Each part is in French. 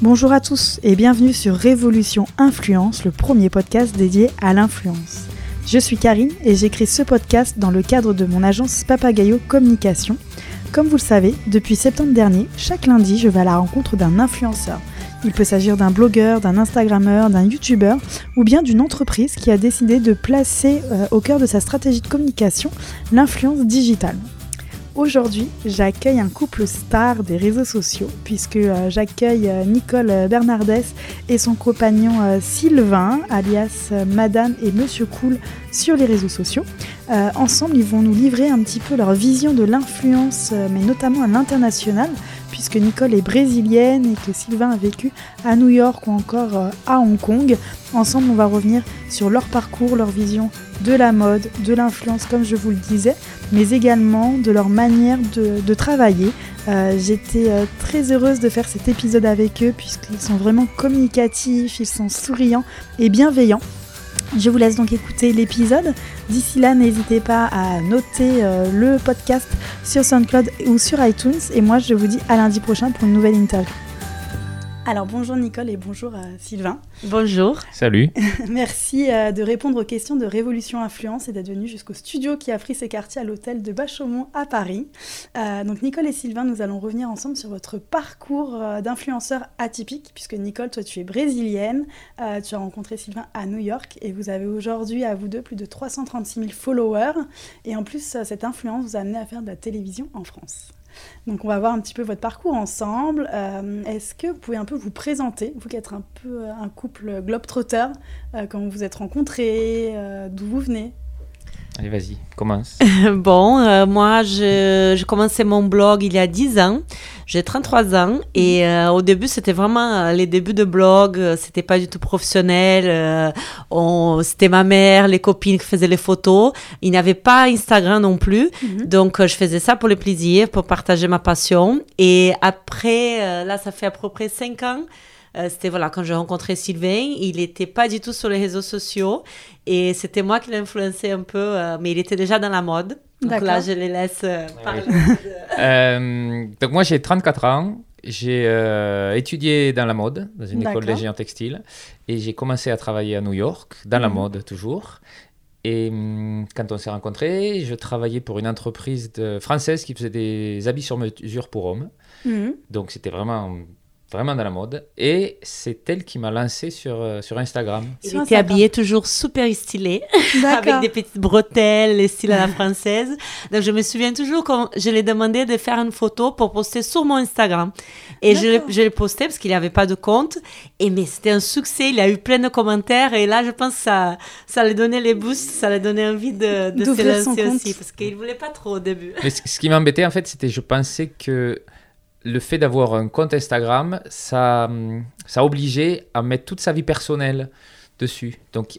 Bonjour à tous et bienvenue sur Révolution Influence, le premier podcast dédié à l'influence. Je suis Karine et j'écris ce podcast dans le cadre de mon agence Papagayo Communication. Comme vous le savez, depuis septembre dernier, chaque lundi, je vais à la rencontre d'un influenceur. Il peut s'agir d'un blogueur, d'un Instagrammeur, d'un YouTuber ou bien d'une entreprise qui a décidé de placer euh, au cœur de sa stratégie de communication l'influence digitale. Aujourd'hui, j'accueille un couple star des réseaux sociaux, puisque euh, j'accueille euh, Nicole Bernardès et son compagnon euh, Sylvain, alias Madame et Monsieur Cool, sur les réseaux sociaux. ensemble, ils vont nous livrer un petit peu leur vision de l'influence, mais notamment à l'international, puisque Nicole est brésilienne et que Sylvain a vécu à New York ou encore à Hong Kong. Ensemble, on va revenir sur leur parcours, leur vision de la mode, de l'influence, comme je vous le disais, mais également de leur manière de, travailler. Euh, j'étais euh, très heureuse de faire cet épisode avec eux puisqu'ils sont vraiment communicatifs, ils sont souriants et bienveillants. Je vous laisse donc écouter l'épisode. D'ici là, n'hésitez pas à noter euh, le podcast sur SoundCloud ou sur iTunes. Et moi, je vous dis à lundi prochain pour une nouvelle interview. Alors bonjour Nicole et bonjour euh, Sylvain. Bonjour. Salut. Merci euh, de répondre aux questions de Révolution Influence et d'être venu jusqu'au studio qui a pris ses quartiers à l'hôtel de Bachaumont à Paris. Euh, donc Nicole et Sylvain, nous allons revenir ensemble sur votre parcours d'influenceur atypique, puisque Nicole, toi tu es brésilienne, tu as rencontré Sylvain à New York et vous avez aujourd'hui à vous deux plus de 336 000 followers. Et en plus, cette influence vous a amené à faire de la télévision en France. Donc on va voir un petit peu votre parcours ensemble. Euh, est-ce que vous pouvez un peu vous présenter, vous qui êtes un peu euh, un couple globetrotter, euh, comment vous vous êtes rencontrés, d'où vous venez? Allez, vas-y, commence. bon, euh, moi, j'ai commencé mon blog il y a 10 ans. J'ai 33 ans et euh, au début, c'était vraiment euh, les débuts de blog. C'était pas du tout professionnel. c'était ma mère, les copines qui faisaient les photos. Il n'y avait pas Instagram non plus. Mhm. Donc, je faisais ça pour le plaisir, pour partager ma passion. Et après, là, ça fait à peu près 5 ans. Euh, c'était voilà, quand j'ai rencontré Sylvain, il n'était pas du tout sur les réseaux sociaux et c'était moi qui l'ai influencé un peu, euh, mais il était déjà dans la mode. Donc là, je les laisse euh, parler. donc moi, j'ai 34 ans. J'ai étudié dans la mode, dans une école de géant textile, et j'ai commencé à travailler à New York, dans la mhm. mode toujours. Et hum, quand on s'est rencontrés, je travaillais pour une entreprise de, française qui faisait des habits sur mesure pour hommes. Mhm. Donc c'était vraiment vraiment dans la mode. Et c'est elle qui m'a lancé sur, euh, sur Instagram. Il était habillé toujours super stylé, avec des petites bretelles, les styles à la française. Donc je me souviens toujours quand je lui ai demandé de faire une photo pour poster sur mon Instagram. Et je l'ai posté parce qu'il n'y avait pas de compte. Et mais c'était un succès, il a eu plein de commentaires. Et là, je pense que ça, ça lui donnait les boosts, ça lui donnait envie de, de se lancer aussi. Parce qu'il ne voulait pas trop au début. Mais ce qui m'embêtait, en fait, c'était je pensais que le fait d'avoir un compte Instagram, ça, ça obligeait à mettre toute sa vie personnelle dessus. Donc,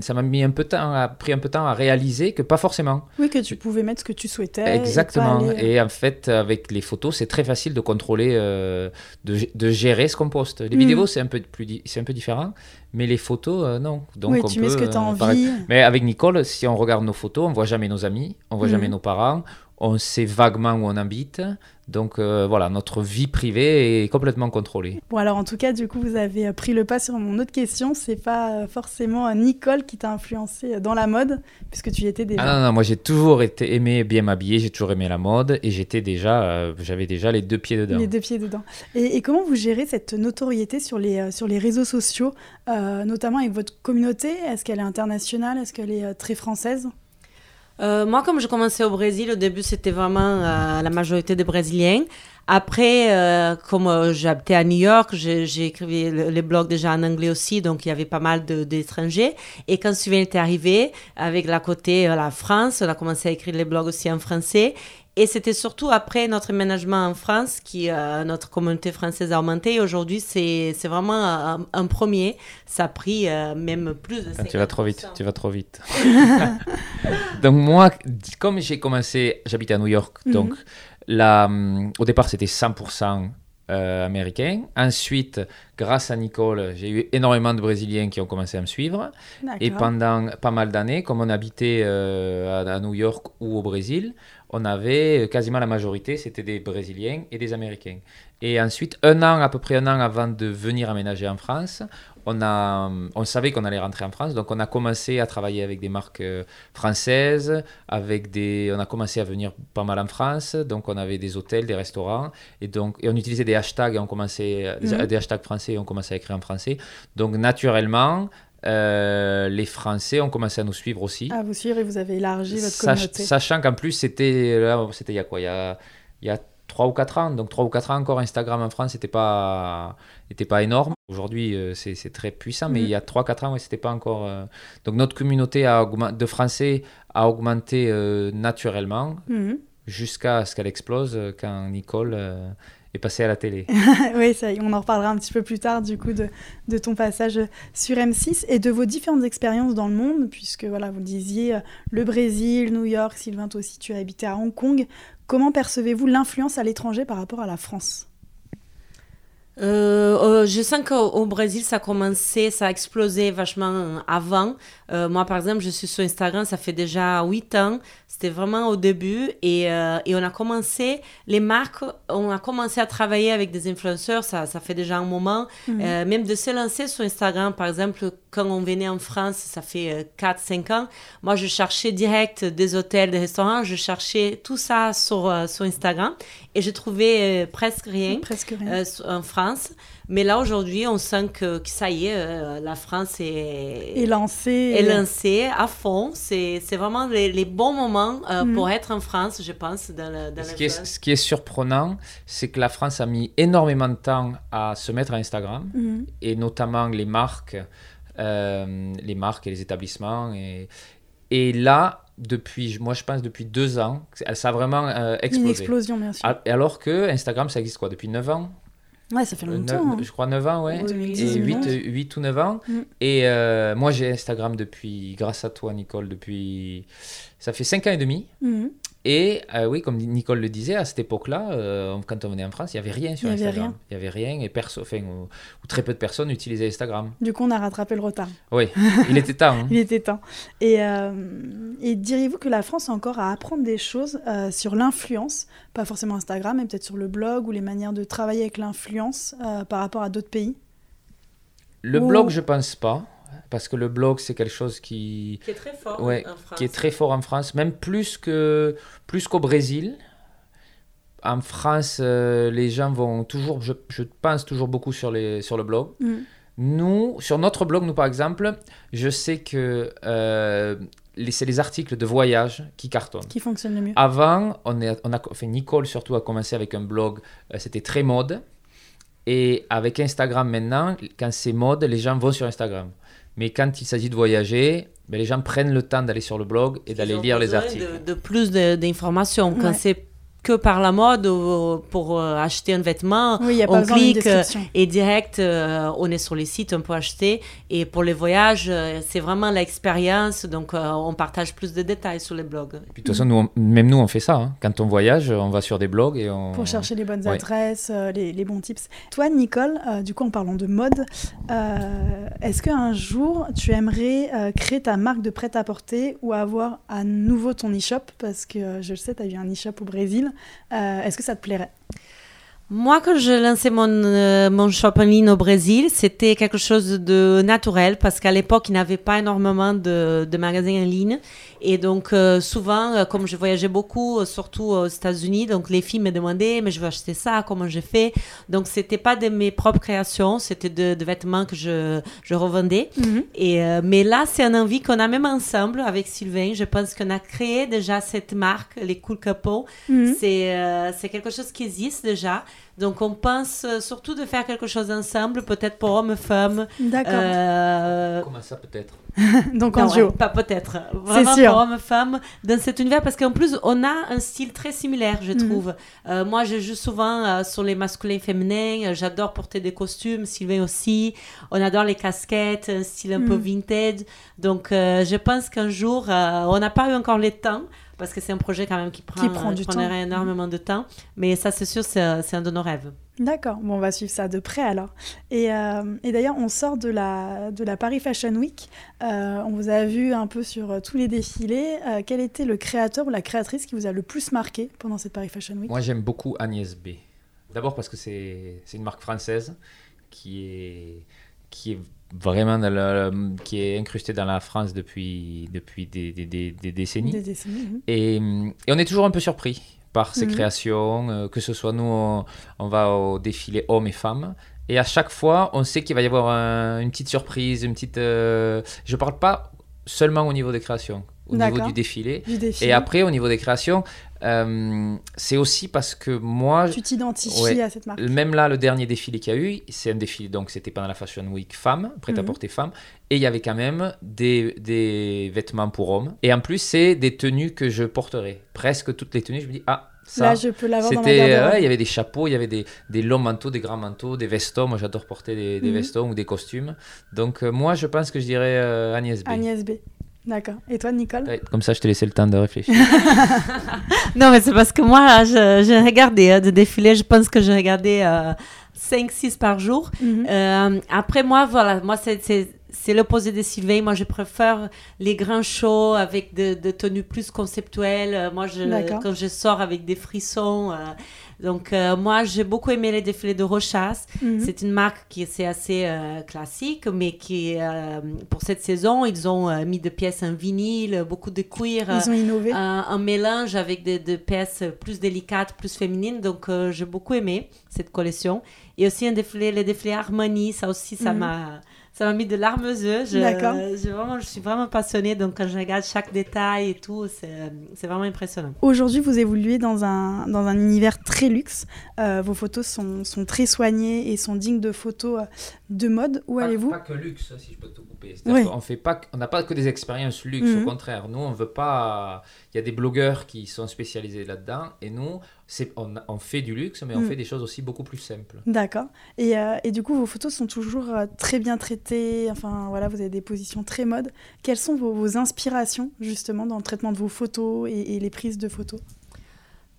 ça m'a mis un peu de temps, a pris un peu de temps à réaliser que pas forcément. Oui, que tu pouvais mettre ce que tu souhaitais. Exactement. Et, en fait, avec les photos, c'est très facile de contrôler, euh, de, gérer ce qu'on poste. Les mm. vidéos, c'est un peu plus, c'est un peu différent, mais les photos, euh, non. Donc, oui, tu mets ce que tu as euh, envie. Mais avec Nicole, si on regarde nos photos, on voit jamais nos amis, on voit mm. jamais nos parents, on sait vaguement où on habite. Donc euh, voilà, notre vie privée est complètement contrôlée. Bon alors en tout cas, du coup, vous avez euh, pris le pas sur mon autre question. C'est pas euh, forcément Nicole qui t'a influencé dans la mode, puisque tu y étais déjà. Ah non, non moi j'ai toujours été aimé bien m'habiller, j'ai toujours aimé la mode et j'étais déjà, j'avais déjà les deux pieds dedans. Les deux pieds dedans. Et, comment vous gérez cette notoriété sur les, sur les réseaux sociaux, notamment avec votre communauté? Est-ce qu'elle est internationale? Est-ce qu'elle est très française? Euh, moi, comme je commençais au Brésil, au début, c'était vraiment euh, la majorité des Brésiliens. Après, euh, comme j'habitais à New York, écrit les blogs déjà en anglais aussi, donc il y avait pas mal d'étrangers. Et quand Sylvain était arrivé, avec la côté la France, on a commencé à écrire les blogs aussi en français. Et c'était surtout après notre ménagement en France qui euh, notre communauté française a augmenté. Aujourd'hui, c'est vraiment un, premier. Ça a pris euh, même plus de ah, Tu vas trop vite, tu vas trop vite. donc moi, comme j'ai commencé, j'habite à New York, mhm. donc là, hum, au départ c'était 100% euh, américain. Ensuite, grâce à Nicole, j'ai eu énormément de Brésiliens qui ont commencé à me suivre. Et pendant pas mal d'années, comme on habitait à, New York ou au Brésil, on avait quasiment la majorité, c'était des Brésiliens et des Américains. Et ensuite, un an, à peu près un an avant de venir aménager en France, on, a, on savait qu'on allait rentrer en France, donc on a commencé à travailler avec des marques euh, françaises, avec des, on a commencé à venir pas mal en France, donc on avait des hôtels, des restaurants, et, donc, et on utilisait des hashtags, et on commençait, mhm. des hashtags français, et on commençait à écrire en français. Donc naturellement, euh, les Français ont commencé à nous suivre aussi. À vous suivre et vous avez élargi votre communauté. Sachant qu'en plus, c'était c'était il y a quoi? Il y a, il y a 3 ou 4 ans. Donc 3 ou 4 ans encore, Instagram en France n'était pas, était pas énorme. Aujourd'hui, euh, c'est très puissant, mais mm. il y a 3-4 ans, ouais, c'était pas encore... Euh, donc notre communauté a de Français a augmenté naturellement mm. jusqu'à ce qu'elle explose quand Nicole est passé à la télé. oui, ça, on en reparlera un petit peu plus tard du coup de, de, ton passage sur M6 et de vos différentes expériences dans le monde, puisque voilà, vous le disiez, euh, le Brésil, New York, Sylvain, toi aussi tu as habité à Hong Kong. Comment percevez-vous l'influence à l'étranger par rapport à la France? Euh, euh, je sens qu'au Brésil, ça a commencé, ça a explosé vachement avant. moi, par exemple, je suis sur Instagram, ça fait déjà 8 ans. C'était vraiment au début et, euh, et, on a commencé, les marques, on a commencé à travailler avec des influenceurs, ça, ça fait déjà un moment, mhm. euh, même de se lancer sur Instagram, par exemple, quand on venait en France, ça fait 4-5 euh, ans, moi je cherchais direct des hôtels, des restaurants, je cherchais tout ça sur, sur Instagram et je trouvais presque rien, presque rien. en France. Mais là, aujourd'hui, on sent que, ça y est, euh, la France est, est lancée. Est lancée à fond. C'est vraiment les, bons moments euh, mm. pour être en France, je pense, dans, dans ce, qui est, ce qui est surprenant, c'est que la France a mis énormément de temps à se mettre à Instagram, mm. et notamment les marques, euh, les marques et les établissements. Et, et là, depuis, moi je pense depuis deux ans, ça a vraiment explosé. Une explosion, bien sûr. Alors que Instagram, ça existe quoi Depuis 9 ans? Ouais, ça fait longtemps. Hein. Je crois 9 ans, ouais. et 8, 8, ou 9 ans. Mm. Et euh, moi, j'ai Instagram depuis, grâce à toi, Nicole, depuis. Ça fait 5 ans et demi. Mm. Et euh, oui, comme Nicole le disait, à cette époque-là, euh, quand on venait en France, il n'y avait rien sur Instagram. Il n'y avait rien et perso, enfin, ou, très peu de personnes utilisaient Instagram. Du coup, on a rattrapé le retard. Oui, il était temps. Hein. il était temps. Et, euh, et diriez-vous que la France a encore à apprendre des choses sur l'influence, pas forcément Instagram, mais peut-être sur le blog ou les manières de travailler avec l'influence par rapport à d'autres pays? Le blog, je pense pas parce que le blog c'est quelque chose qui, qui est très fort en France. qui est très fort en France, même plus que plus qu'au Brésil. En France, euh, les gens vont toujours, je, je, pense toujours beaucoup sur les sur le blog. Mm. Nous, sur notre blog, nous par exemple, je sais que euh, c'est les articles de voyage qui cartonnent. Qui fonctionnent le mieux. Avant, on, est, on a, enfin, Nicole surtout a commencé avec un blog, euh, c'était très mode. Et avec Instagram maintenant, quand c'est mode, les gens vont sur Instagram. Mais quand il s'agit de voyager, ben, les gens prennent le temps d'aller sur le blog et d'aller lire les articles. De, de plus d'informations. Quand c'est que par la mode pour euh, acheter un vêtement. on clique euh, et direct, euh, on est sur les sites, on peut acheter. Et pour les voyages, c'est vraiment l'expérience. Donc, on partage plus de détails sur les blogs. Et puis, de toute façon, nous, même nous, on fait ça. Hein. Quand on voyage, on va sur des blogs et on... Pour chercher les bonnes adresses, les, les, bons tips. Toi, Nicole, du coup, en parlant de mode, est-ce qu'un jour, tu aimerais créer ta marque de prêt-à-porter ou avoir à nouveau ton e-shop? Parce que je le sais, tu as eu un e-shop au Brésil. Euh, est-ce que ça te plairait? Moi, quand je lançais mon, euh, mon shop en ligne au Brésil, c'était quelque chose de naturel parce qu'à l'époque, il n'y avait pas énormément de, de, magasins en ligne. Et donc, euh, souvent, euh, comme je voyageais beaucoup, surtout aux États-Unis, donc les filles me demandaient, mais je veux acheter ça, comment je fais? Donc, c'était pas de mes propres créations, c'était de, vêtements que je, je revendais. Mhm. Et, mais là, c'est un envie qu'on a même ensemble avec Sylvain. Je pense qu'on a créé déjà cette marque, les Cool Couple. Mhm. C'est quelque chose qui existe déjà. Donc, on pense euh, surtout de faire quelque chose ensemble, peut-être pour hommes, femmes. D'accord. Euh, Comment ça, peut-être Donc, en duo. pas peut-être. Vraiment sûr. pour hommes, femmes, dans cet univers, parce qu'en plus, on a un style très similaire, je mhm. trouve. Euh, moi, je joue souvent sur les masculins et féminins. J'adore porter des costumes, Sylvain aussi. On adore les casquettes, un style un peu mhm. vintage. Donc, je pense qu'un jour, on n'a pas eu encore le temps parce que c'est un projet quand même qui prend, qui prend du temps. énormément de temps. Mais ça, c'est sûr, c'est un de nos rêves. D'accord, bon, on va suivre ça de près alors. Et, euh, et d'ailleurs, on sort de la, de la Paris Fashion Week. Euh, on vous a vu un peu sur tous les défilés. quel était le créateur ou la créatrice qui vous a le plus marqué pendant cette Paris Fashion Week? Moi, j'aime beaucoup Agnès B. D'abord parce que c'est une marque française qui est, qui est vraiment qui est incrustée dans la France depuis, depuis des, des, des, décennies. Décennies et, et, on est toujours un peu surpris par ces mhm. créations, euh, que ce soit nous, on, va au défilé hommes et femmes. Et à chaque fois, on sait qu'il va y avoir une petite surprise, une petite. Euh, je parle pas seulement au niveau des créations, au niveau du défilé. Et après, au niveau des créations, euh, c'est aussi parce que moi. Tu t'identifies à cette marque. Même là, le dernier défilé qu'il y a eu, c'est un défilé, donc c'était pendant la Fashion Week femme, prêt à mhm. porter femme. Et il y avait quand même des, des, vêtements pour hommes. Et en plus, c'est des tenues que je porterai. Presque toutes les tenues, je me dis, ah, ça. Là, je peux l'avoir dans ma Il y avait des chapeaux, il y avait des, des, longs manteaux, des grands manteaux, des vestons. Moi, j'adore porter des, des mhm. vestons ou des costumes. Donc, euh, moi, je pense que je dirais euh, Agnès B. Agnès B. D'accord. Et toi, Nicole Comme ça, je te laissais le temps de réfléchir. non, mais c'est parce que moi, j'ai regardé hein, de défilés. Je pense que j'ai regardé 5-6 euh, par jour. Mhm. Euh, après, moi, voilà, moi, c'est l'opposé de Sylvain. Moi, je préfère les grands shows avec de, de tenues plus conceptuelles. Euh, moi, je, quand je sors avec des frissons, donc, euh, moi, j'ai beaucoup aimé les défilés de Rochas. Mhm. C'est une marque qui est assez euh, classique, mais qui, euh, pour cette saison, ils ont mis des pièces en vinyle, beaucoup de cuir. Ils ont innové. un mélange avec des, pièces plus délicates, plus féminines. Donc, j'ai beaucoup aimé cette collection. Et aussi un défilé, les défilés Harmonie, ça aussi, ça mhm. m'a ça m'a mis de larmes aux yeux. Je, je, vraiment, je suis vraiment passionnée. Donc, quand je regarde chaque détail et tout, c'est vraiment impressionnant. Aujourd'hui, vous évoluez dans un, dans un univers très luxe. Euh, vos photos sont, sont, très soignées et sont dignes de photos euh, de mode. Où allez-vous Pas que luxe, si je peux te couper. On fait pas, on n'a pas que des expériences luxe. Au mhm. contraire, nous, on veut pas. Il y a des blogueurs qui sont spécialisés là-dedans. Et nous, on, on, fait du luxe, mais on mm. fait des choses aussi beaucoup plus simples. D'accord. Et, euh, et, du coup, vos photos sont toujours euh, très bien traitées. Enfin, voilà, vous avez des positions très mode. Quelles sont vos, inspirations, justement, dans le traitement de vos photos et, les prises de photos?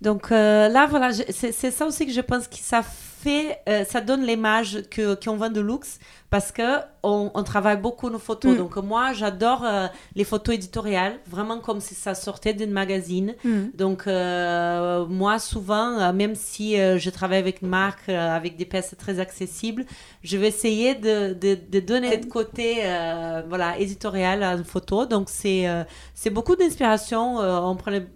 Donc euh, là, voilà, c'est ça aussi que je pense que ça fait, ça donne l'image qu'on vend de luxe parce que on, travaille beaucoup nos photos. Mm. Donc moi, j'adore euh, les photos éditoriales, vraiment comme si ça sortait d'un magazine. Mm. Donc euh, moi, souvent, euh, même si je travaille avec une marque avec des pièces très accessibles, je vais essayer de, de, donner ce côté voilà éditorial à une photo. Donc c'est c'est beaucoup d'inspiration. on prend les,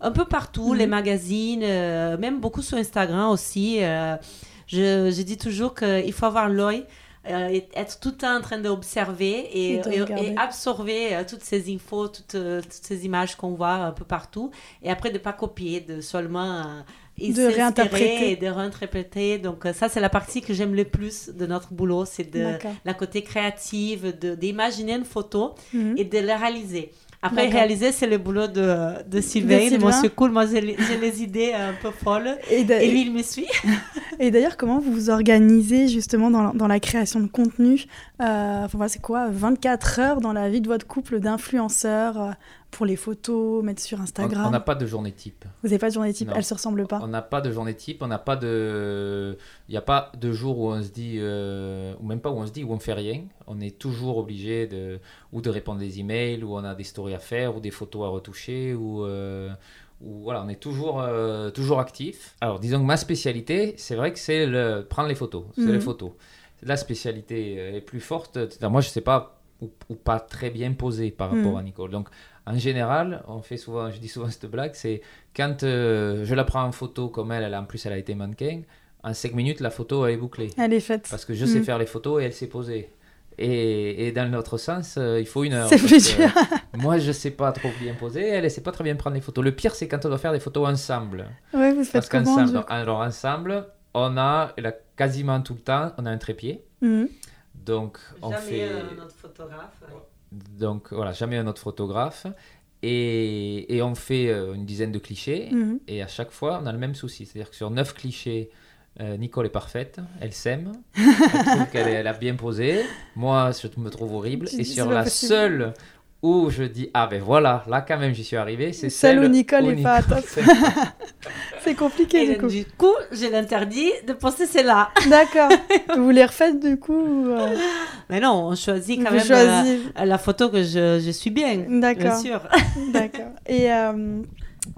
un peu partout, les mm. magazines, même beaucoup sur Instagram aussi. Je, je dis toujours qu'il faut avoir l'œil euh, être tout le temps en train d'observer et, et, absorber euh, toutes ces infos, toutes, euh, toutes ces images qu'on voit un peu partout. Et après, de ne pas copier, de seulement de réinterpréter et de réinterpréter. Donc ça, c'est la partie que j'aime le plus de notre boulot, c'est de la côté créative, d'imaginer une photo mhm. et de la réaliser. Après, réaliser, c'est le boulot de, de Sylvain, de Monsieur Cool. Moi, j'ai les idées un peu folles. Et, lui, il me suit. et d'ailleurs, comment vous vous organisez justement dans la, dans la création de contenu? Euh, enfin, C'est quoi 24 heures dans la vie de votre couple d'influenceurs euh, pour les photos, mettre sur Instagram On n'a pas de journée type. Vous n'avez pas de journée type Elle se ressemble pas On n'a pas de journée type. On n'a pas de. Il n'y a pas de jour où on se dit. Euh, ou même pas où on se dit où on fait rien. On est toujours obligé de. Ou de répondre des emails, ou on a des stories à faire, ou des photos à retoucher, ou. Euh, voilà, on est toujours, euh, toujours actif. Alors, disons que ma spécialité, c'est vrai que c'est le prendre les photos. C'est les mhm. photos. La spécialité est plus forte. Moi, je ne sais pas ou, pas très bien posé par rapport mhm. à Nicole. Donc, en général, on fait souvent, je dis souvent cette blague, c'est quand euh, je la prends en photo comme elle, elle en plus elle a été mannequin, en 5 minutes la photo elle est bouclée. Elle est faite. Parce que je sais mm. faire les photos et elle s'est posée. Et, et, dans l'autre sens, euh, il faut une heure. C'est plus dur. moi, je sais pas trop bien poser, elle ne sait pas très bien prendre les photos. Le pire, c'est quand on doit faire des photos ensemble. Oui, vous faites Parce qu'ensemble, alors ensemble, on a quasiment tout le temps, on a un trépied. Mm. Donc, on Jamais fait. un autre photographe. Donc voilà, jamais un autre photographe. Et, et on fait euh, une dizaine de clichés. Mhm. Et à chaque fois, on a le même souci. C'est-à-dire que sur neuf clichés, euh, Nicole est parfaite, elle s'aime, elle qu'elle a bien posé. Moi, je me trouve horrible. et sur la seule où je dis ah ben voilà, là quand même j'y suis arrivé, c'est celle, où Nicole est pas top. c'est compliqué du coup. Du coup, j'ai l'interdit de poster celle-là. D'accord. vous les refaites du coup euh? Mais non, on choisit quand même euh, la photo que je, je suis bien. D'accord. Bien sûr. D'accord. Et euh,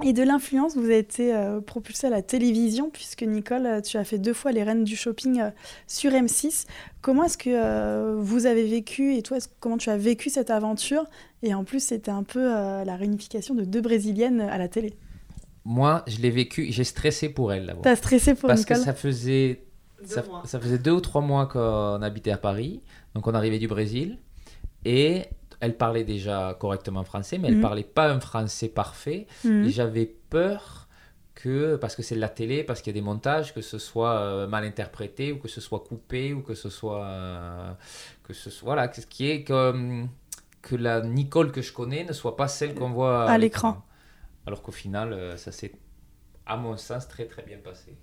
et de l'influence, vous avez été euh, propulsé à la télévision, puisque Nicole, euh, tu as fait deux fois les Reines du Shopping euh, sur M6. Comment est-ce que vous avez vécu, et toi, comment tu as vécu cette aventure? Et en plus, c'était un peu la réunification de deux Brésiliennes à la télé. Moi, je l'ai vécu, j'ai stressé pour elle Tu as stressé pour Parce Nicole? Parce que ça faisait, ça, ça, faisait deux ou trois mois qu'on habitait à Paris, donc on arrivait du Brésil, et elle parlait déjà correctement français, mais elle mhm. parlait pas un français parfait. Mhm. Et j'avais peur que, parce que c'est de la télé, parce qu'il y a des montages, que ce soit euh, mal interprété, ou que ce soit coupé, ou que ce soit. Euh, que ce soit voilà, ce qui est que, que la Nicole que je connais ne soit pas celle qu'on voit à, l'écran. Alors qu'au final, euh, ça s'est, à mon sens, très très bien passé.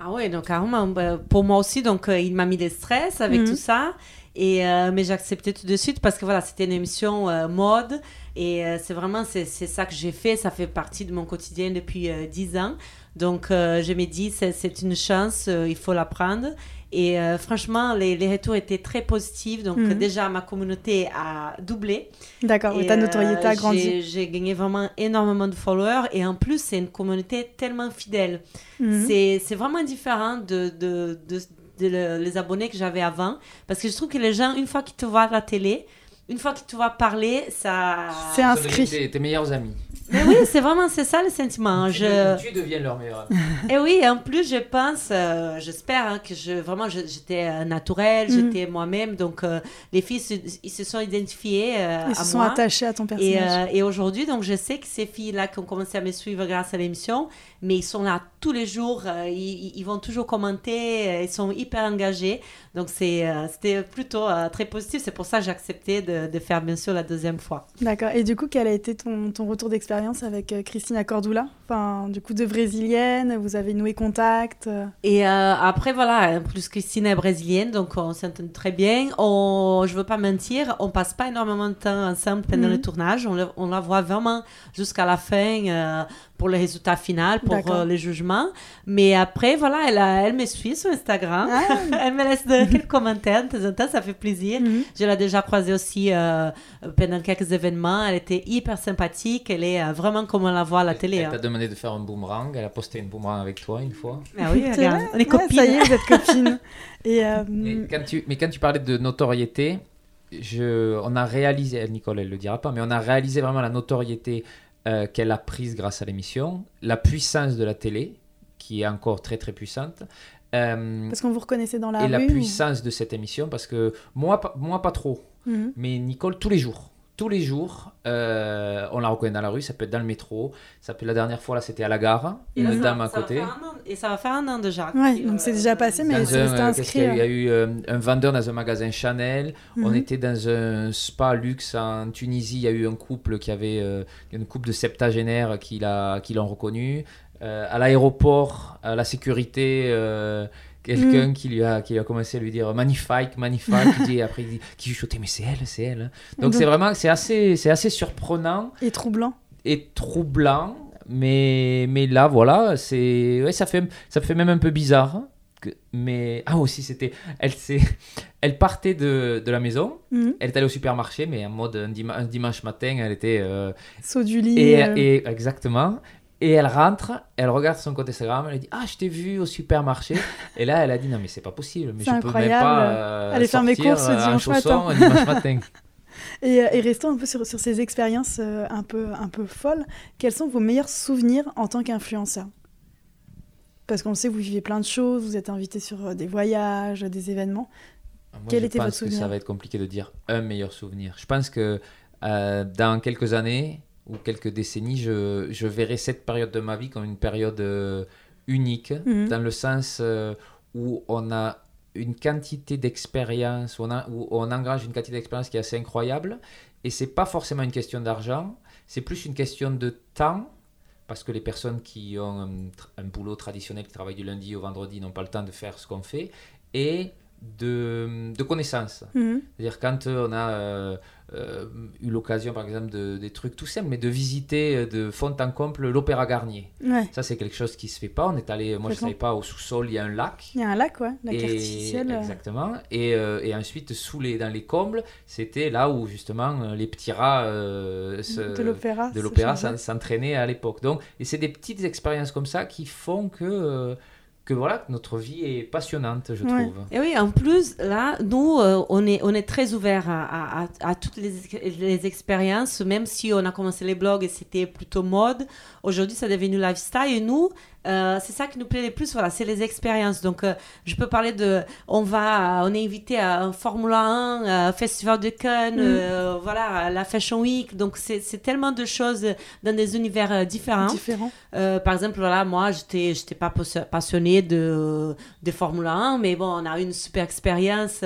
Ah oui, donc bah, pour moi aussi, donc il m'a mis des stress avec mhm. tout ça. Et, euh, mais j'ai accepté tout de suite parce que voilà, c'était une émission euh, mode. Et euh, c'est vraiment, c'est ça que j'ai fait. Ça fait partie de mon quotidien depuis 10 ans. Donc, je me dis, c'est une chance, il faut la prendre. Et franchement, les, les, retours étaient très positifs. Donc, mhm. déjà, ma communauté a doublé. D'accord, ta notoriété a grandi. J'ai gagné vraiment énormément de followers. Et en plus, c'est une communauté tellement fidèle. Mhm. C'est vraiment différent de, de, de, les abonnés que j'avais avant. Parce que je trouve que les gens, une fois qu'ils te voient à la télé, une fois qu'ils te voient parler, ça. C'est inscrit. Tes, tes meilleurs amis. Mais oui, c'est vraiment c'est ça le sentiment. Tu, je... tu deviens leur meilleur ami. Et oui, en plus, je pense, euh, j'espère hein, que je vraiment j'étais euh, naturelle, mhm. j'étais moi-même. Donc, euh, les filles, se, ils se sont identifiés ils se sont attachés à ton personnage. Et, et aujourd'hui, donc, je sais que ces filles-là qui ont commencé à me suivre grâce à l'émission, mais ils sont là tous les jours, euh, ils, vont toujours commenter, euh, ils sont hyper engagés. Donc euh, c'était plutôt très positif. C'est pour ça que j'ai accepté de, de, faire bien sûr la deuxième fois. D'accord. Et du coup, quel a été ton, ton retour d'expérience avec Christina Cordula? Enfin, du coup, de brésilienne, vous avez noué contact Et après, voilà, en plus Christine est brésilienne, donc on s'entend très bien. On, je veux pas mentir, on passe pas énormément de temps ensemble pendant le mhm. tournage. On, on, la voit vraiment jusqu'à la fin pour le résultat final, pour euh, les jugements. Mais après, voilà, elle, elle me suit sur Instagram. Ah. elle me laisse de, quelques commentaires de temps en temps, ça fait plaisir. Mhm. Je l'ai déjà croisée aussi euh, pendant quelques événements. Elle était hyper sympathique. Elle est euh, vraiment comme on la voit à la télé. Elle hein. t'a demandé de faire un boomerang. Elle a posté une boomerang avec toi une fois. Ah oui, regarde, on est copines. ça y est, vous êtes copines. Et, mais, quand tu, mais quand tu parlais de notoriété, je, on a réalisé, Nicole, elle le dira pas, mais on a réalisé vraiment la notoriété euh, qu'elle a prise grâce à l'émission, la puissance de la télé, qui est encore très très puissante. Euh, parce qu'on vous reconnaissait dans la et la puissance de cette émission, parce que moi, moi pas trop, mhm. mais Nicole tous les jours tous les jours. Euh, on la reconnaît dans la rue, ça peut être dans le métro. Ça peut la dernière fois là, c'était à la gare, une dame à côté. Et ça va faire un an déjà. Ouais, donc c'est déjà passé, mais c'est inscrit. Il y a eu euh, un vendeur dans un magasin Chanel. On mhm. était dans un spa luxe en Tunisie. Il y a eu un couple qui avait euh, une couple de septagénaires qui l'ont reconnu. à l'aéroport, à la sécurité quelqu'un mm. qui, lui a, qui a commencé à lui dire magnifique, magnifique, et après il dit, qui chuchotait, mais c'est elle, c'est elle. Hein. Donc c'est vraiment, c'est assez, c'est assez surprenant. Et troublant. Et troublant, mais, mais là, voilà, c'est, ouais, ça, fait, ça fait même un peu bizarre. Mais ah aussi c'était elle c'est elle partait de, de la maison mm. elle est allée au supermarché mais en mode un, dimanche matin elle était euh, saut du lit et, euh. et, exactement et elle rentre, elle regarde son compte Instagram, elle dit Ah, je t'ai vu au supermarché. et là, elle a dit Non, mais c'est pas possible, mais je peux même pas euh, aller faire mes courses euh, dimanche matin. dimanche matin. et, euh, et, restons un peu sur, sur ces expériences euh, un, peu, un peu folles. Quels sont vos meilleurs souvenirs en tant qu'influenceur? Parce qu'on sait, vous vivez plein de choses, vous êtes invité sur des voyages, des événements. Moi, Quel était votre souvenir que Ça va être compliqué de dire un meilleur souvenir. Je pense que dans quelques années, ou quelques décennies, je, je, verrai cette période de ma vie comme une période euh, unique, mhm. dans le sens euh, où on a une quantité d'expérience, où, où, on engage une quantité d'expérience qui est assez incroyable, et c'est pas forcément une question d'argent, c'est plus une question de temps, parce que les personnes qui ont un, un, boulot traditionnel, qui travaillent du lundi au vendredi, n'ont pas le temps de faire ce qu'on fait, et de, de connaissances. Mhm. C'est-à-dire quand on a euh, eu l'occasion, par exemple, de, des trucs tout simples, mais de visiter euh, de fond en comble l'Opéra Garnier. Ça, c'est quelque chose qui se fait pas. On est allé, moi, je savais pas, au sous-sol, il y a un lac. Il y a un lac, ouais, lac artificiel. Euh. Exactement. Et, et, ensuite, sous les, dans les combles, c'était là où, justement, les petits rats de l'opéra s'entraînaient à l'époque. Donc, et c'est des petites expériences comme ça qui font que que voilà, notre vie est passionnante, je trouve. Et oui, en plus, là, nous, euh, on, est, on est très ouverts à, à, à, toutes les, les, expériences, même si on a commencé les blogs et c'était plutôt mode. Aujourd'hui, ça est devenu lifestyle. Et nous, euh, c'est ça qui nous plaît le plus, voilà, c'est les expériences. Donc, euh, je peux parler de, on va, on est invité à un Formula 1, Festival de Cannes, mm. voilà, à la Fashion Week. Donc, c'est tellement de choses dans des univers différents. Différents. par exemple, voilà, moi, j'étais, j'étais pas passionnée de, de Formula 1, mais bon, on a eu une super expérience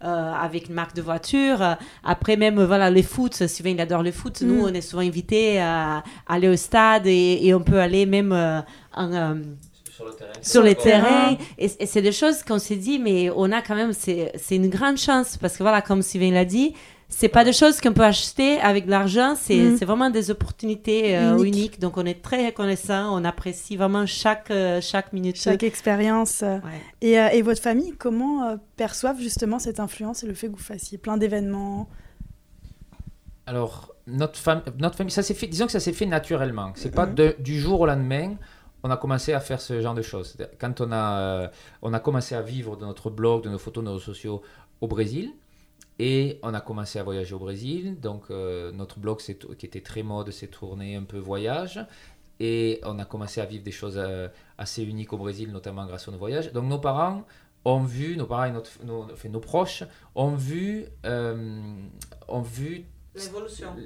avec une marque de voiture. Après, même, voilà, les foot, Sylvain, il adore le foot. Nous, mm. on est souvent invités à, aller au stade et, et on peut aller même euh, sur, le terrain. sur les terrains. Et, c'est des choses qu'on s'est dit, mais on a quand même, c'est une grande chance parce que voilà, comme Sylvain l'a dit, c'est pas des choses qu'on peut acheter avec de l'argent, c'est mm. vraiment des opportunités euh, uniques. Donc on est très reconnaissant, on apprécie vraiment chaque, euh, chaque minute. Chaque expérience. Et, et, votre famille, comment perçoivent justement cette influence et le fait que vous fassiez plein d'événements? Alors, notre, notre famille, ça s'est fait, disons que ça s'est fait naturellement. C'est pas mm. du jour au lendemain on a commencé à faire ce genre de choses. Quand on a, euh, on a commencé à vivre de notre blog, de nos photos, de nos réseaux sociaux au Brésil, et on a commencé à voyager au Brésil. Donc euh, notre blog qui était très mode s'est tourné un peu voyage. Et on a commencé à vivre des choses euh, assez uniques au Brésil, notamment grâce à nos voyages. Donc nos parents ont vu, nos parents et notre, nos, nos proches ont vu, ont vu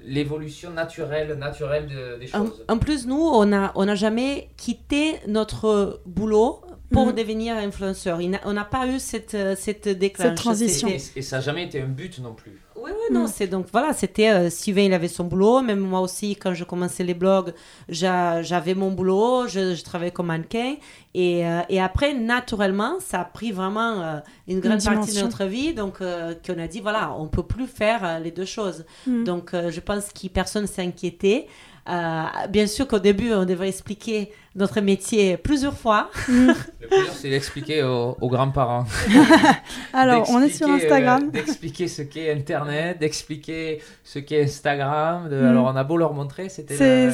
L'évolution naturelle, naturelle des choses. En, plus, nous, on n'a on a jamais quitté notre boulot pour mhm. devenir influenceur. On n'a pas eu cette, cette déclenche. Cette transition. Et, ça n'a jamais été un but non plus. Oui, oui, non, mm. c'est donc voilà, c'était euh, Sylvain, il avait son boulot, même moi aussi, quand je commençais les blogs, j'avais mon boulot, je, travaillais comme mannequin, et, euh, et, après, naturellement, ça a pris vraiment euh, une grande partie de notre vie, donc qu'on a dit, voilà, on peut plus faire les deux choses. Mm. Donc, je pense que personne s'est inquiété. bien sûr qu'au début, on devrait expliquer notre métier plusieurs fois. Le plus c'est d'expliquer aux, grands-parents. Alors, on est sur Instagram. Euh, d'expliquer ce qu'est Internet, d'expliquer ce qu'est Instagram. De... Mm. Alors, on a beau leur montrer, c'était le...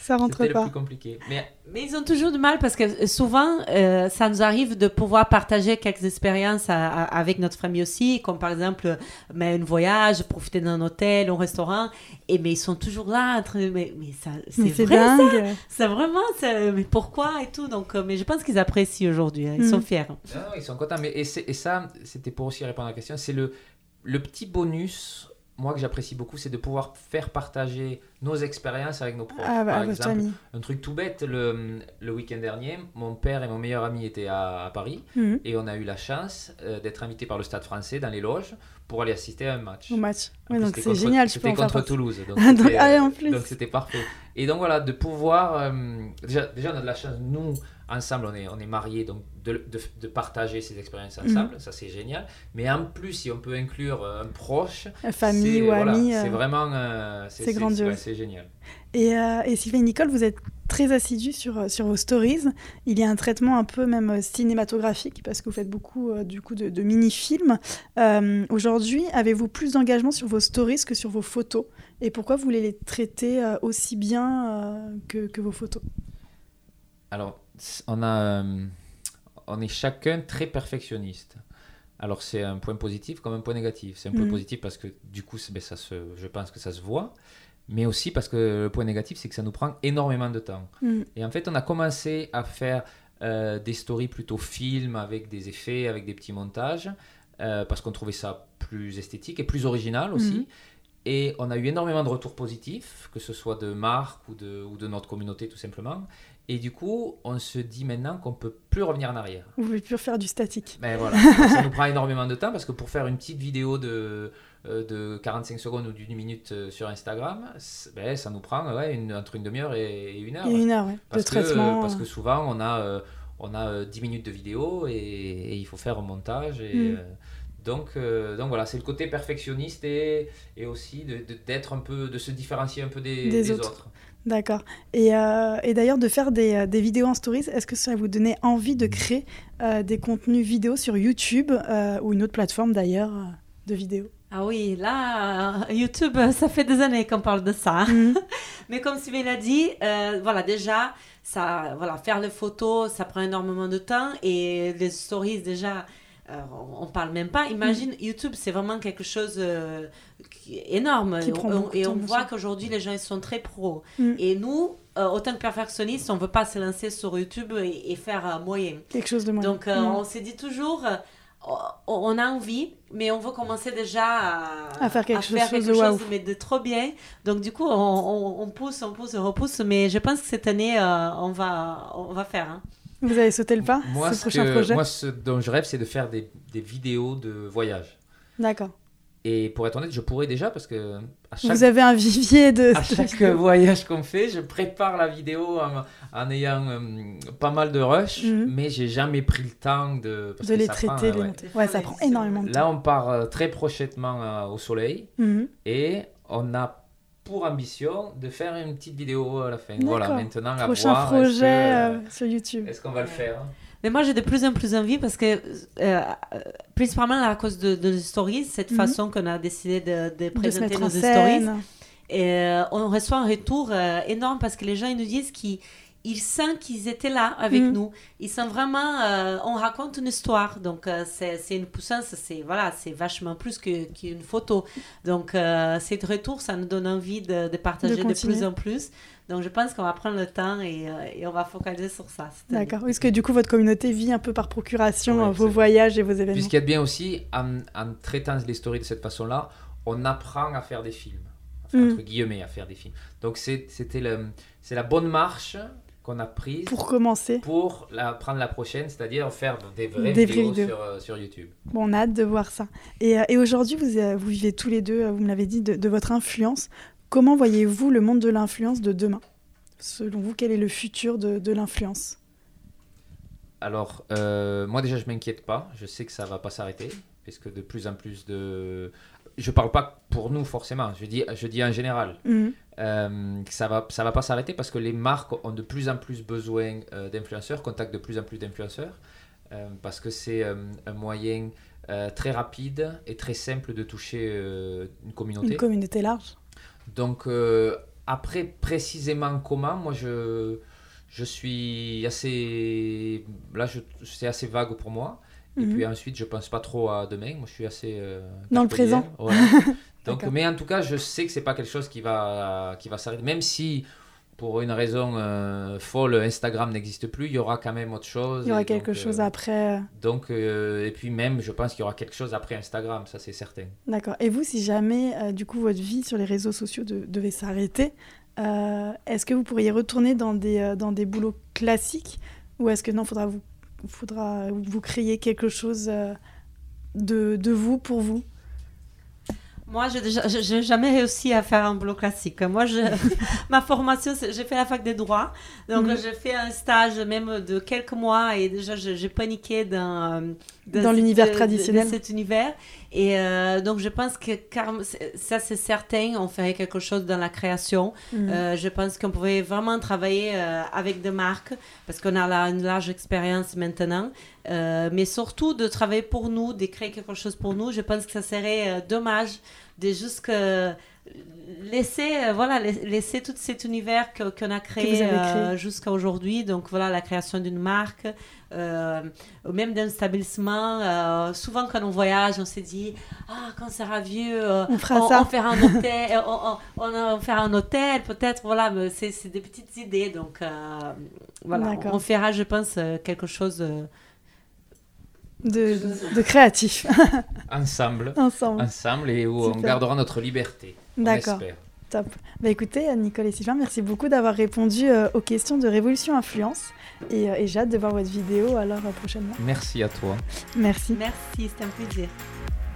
ça rentre pas. le plus compliqué. Mais... Mais ils ont toujours du mal parce que souvent, euh, ça nous arrive de pouvoir partager quelques expériences avec notre famille aussi, comme par exemple mais un voyage, profiter d'un hôtel, un restaurant. Et mais ils sont toujours là, mais, mais ça, c'est vrai, dingue. ça. vraiment, pourquoi et tout. Donc, euh, mais je pense qu'ils apprécient aujourd'hui. Hein. ils sont mm. fiers. Non, ils sont contents. Mais, et, et ça, c'était pour aussi répondre à la question. C'est le, le petit bonus moi que j'apprécie beaucoup, c'est de pouvoir faire partager nos expériences avec nos proches. Ah, bah, Par exemple, un truc tout bête, le, le week-end dernier, mon père et mon meilleur ami étaient à, Paris mm. et on a eu la chance euh, d'être invités par le Stade français dans les loges pour aller assister à un match. Au match. Oui, donc c'est génial. C'était contre Toulouse. Donc c'était parfait. Et donc voilà, de pouvoir. Euh, déjà, déjà, on a de la chance, nous, ensemble, on est, on est mariés, donc de, de, de partager ces expériences mhm. ensemble, ça c'est génial. Mais en plus, si on peut inclure euh, un proche, famille ou ami, c'est euh, vraiment. c'est grandiose. c'est génial. Et, et Sylvain Nicole, vous êtes très assidu sur, sur vos stories. Il y a un traitement un peu même cinématographique parce que vous faites beaucoup du coup de, de mini-films. Aujourd'hui, avez-vous plus d'engagement sur vos stories que sur vos photos? Et pourquoi vous voulez les traiter aussi bien que, que vos photos? Alors, on, a, euh, on est chacun très perfectionniste. Alors c'est un point positif comme un point négatif. C'est un point mm. positif parce que du coup, ben, ça se, je pense que ça se voit, mais aussi parce que le point négatif, c'est que ça nous prend énormément de temps. Mm. Et en fait, on a commencé à faire euh, des stories plutôt films avec des effets, avec des petits montages, euh, parce qu'on trouvait ça plus esthétique et plus original aussi. Mm. Et on a eu énormément de retours positifs, que ce soit de marques ou de, ou de notre communauté tout simplement. Et du coup, on se dit maintenant qu'on peut plus revenir en arrière. Vous pouvez plus faire du statique. Mais voilà, ça nous prend énormément de temps parce que pour faire une petite vidéo de, euh, de 45 secondes ou d'une minute euh, sur Instagram, ben, ça nous prend ouais, une, entre une demi-heure et, une heure. Et une heure, ouais. Parce, que, parce que souvent, on a, euh, on a 10 minutes de vidéo et, il faut faire un montage. Et, Mm. donc, donc voilà, c'est le côté perfectionniste et, et aussi de, un peu, de se différencier un peu des, des, autres. D'accord. Et, euh, et d'ailleurs, de faire des, des, vidéos en stories, est-ce que ça vous donnait envie de créer euh, des contenus vidéo sur YouTube euh, ou une autre plateforme d'ailleurs de vidéos? Ah oui, là, YouTube, ça fait des années qu'on parle de ça. Mhm. Mais comme Sylvain l'a dit, voilà, déjà, ça, voilà, faire les photos, ça prend énormément de temps. Et les stories, déjà, on, parle même pas. Imagine, Mhm. YouTube, c'est vraiment quelque chose euh, qui est énorme. Qui et on, et voit qu'aujourd'hui, les gens, ils sont très pros. Mm. Et nous, euh, autant que perfectionnistes, on veut pas se lancer sur YouTube et, et faire un moyen. Quelque chose de moyen. Donc, euh, Mm. on s'est dit toujours, euh, on a envie, mais on veut commencer déjà à, À faire quelque chose quelque de waouh. mais de trop bien. Donc, du coup, on, on- on pousse, on pousse, on repousse. Mais je pense que cette année, euh, on, va, on va faire. hein. Vous avez sauté le pas Moi, ce ce, prochain que- projet moi, ce dont je rêve, c'est de faire des, des vidéos de voyage. D'accord. Et pour être honnête, je pourrais déjà parce que à chaque, Vous avez un vivier de. à chaque voyage qu'on fait, je prépare la vidéo en, en ayant euh, pas mal de rush, Mhm. mais j'ai jamais pris le temps de, parce de que les ça traiter, prend, les ouais. monter. Ouais, ça prend énormément de temps. Là, on part euh, très prochainement euh, au soleil Mhm. et on a pour ambition de faire une petite vidéo à la fin. Voilà, maintenant à Prochain voir. projet que, euh, sur YouTube. Est-ce qu'on va le faire hein Mais moi, j'ai de plus en plus envie parce que, euh, euh, principalement à cause de, de stories, cette Mhm. façon qu'on a décidé de, de De se présenter mettre nos stories. Et euh, on reçoit un retour euh, énorme parce que les gens ils nous disent qu'ils ils sentent qu'ils étaient là avec Mhm. nous. Ils sont vraiment. euh, on raconte une histoire. Donc, euh, c'est une puissance. C'est voilà, c'est vachement plus que- qu'une photo. Donc, euh, cet retour, ça nous donne envie de, de partager de, plus en plus. Donc, je pense qu'on va prendre le temps et, euh, et on va focaliser sur ça. D'accord. Parce que du coup, votre communauté vit un peu par procuration Ouais, euh, vos voyages et vos événements? Puis ce a de bien aussi, en, en traitant les stories de cette façon-là, on apprend à faire des films. Enfin, Mm. Entre guillemets, à faire des films. Donc c'était la bonne marche qu'on a prise Pour commencer, pour la, prendre la prochaine, c'est-à-dire faire des vraies Des vidéos, vidéos. Sur, euh, sur YouTube. bon, on a hâte de voir ça. Et, euh, et aujourd'hui, vous, euh, vous vivez tous les deux, vous me l'avez dit, de, de votre influence. Comment voyez-vous le monde de l'influence de demain? Selon vous, quel est le futur de, de l'influence? Alors, moi déjà, je m'inquiète pas. Je sais que ça va pas s'arrêter, parce que de plus en plus de... Je parle pas pour nous forcément, je dis, je dis en général. Mhm. Euh, ça va, ça va pas s'arrêter parce que les marques ont de plus en plus besoin euh, d'influenceurs, contactent de plus en plus d'influenceurs, euh, parce que c'est un moyen très rapide et très simple de toucher une communauté. Une communauté large Donc après précisément comment, moi je, je suis assez... Là c'est assez vague pour moi. Et Mhm. puis ensuite je pense pas trop à demain, moi je suis assez... euh, Dans le présent. Voilà. Donc, mais en tout cas je sais que c'est pas quelque chose qui va, qui va s'arrêter. Même si pour une raison euh, folle Instagram n'existe plus, il y aura quand même autre chose. Il y aura quelque donc, chose euh, après. Donc, et puis même je pense qu'il y aura quelque chose après Instagram, ça c'est certain. D'accord. Et vous, si jamais, du coup, votre vie sur les réseaux sociaux de- devait s'arrêter, est-ce que vous pourriez retourner dans des, dans des boulots classiques Ou est-ce que non, faudra vous, faudra vous créer quelque chose euh, de, de vous, pour vous Moi, j'ai j'ai jamais réussi à faire un boulot classique. Moi, je, ma formation, j'ai fait la fac des droits. Donc, Mhm. j'ai fait un stage même de quelques mois et déjà, je- j'ai paniqué dans, euh, Dans cet- l'univers de- de- traditionnel. De, cet univers. Et euh, donc, je pense que ça, c'est certain, on ferait quelque chose dans la création. Mhm. Euh, je pense qu'on pourrait vraiment travailler euh, avec des marques parce qu'on a là une large expérience maintenant. Mais surtout de travailler pour nous, de créer quelque chose pour nous. Je pense que ça serait dommage de juste que laisser, euh, voilà, la- laisser tout cet univers qu'on a créé, euh, créé. jusqu'à aujourd'hui. Donc voilà, la création d'une marque, euh, même d'un établissement. Euh, souvent quand on voyage, on s'est dit, ah, quand on sera vieux, On fera on, ça. on fera un hôtel, on, on- fera un hôtel, peut-être, voilà, mais c'est des petites idées, donc voilà, on fera, je pense, quelque chose. De, de créatif, Ensemble, ensemble. ensemble et où on gardera notre liberté. D'accord. Top. Bah écoutez, Nicole et Sylvain, merci beaucoup d'avoir répondu euh, aux questions de Révolution Influence. Et, euh, et j'ai hâte de voir votre vidéo alors euh, prochainement. Merci à toi. Merci. Merci, c'était un plaisir.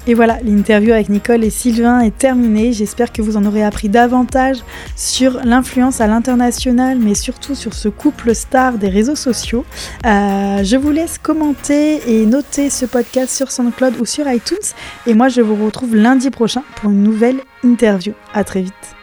Et voilà, l'interview avec Nicole et Sylvain est terminée. J'espère que vous en aurez appris davantage sur l'influence à l'international, mais surtout sur ce couple star des réseaux sociaux. Euh, je vous laisse commenter et noter ce podcast sur SoundCloud ou sur iTunes. Et moi, je vous retrouve lundi prochain pour une nouvelle interview. À très vite.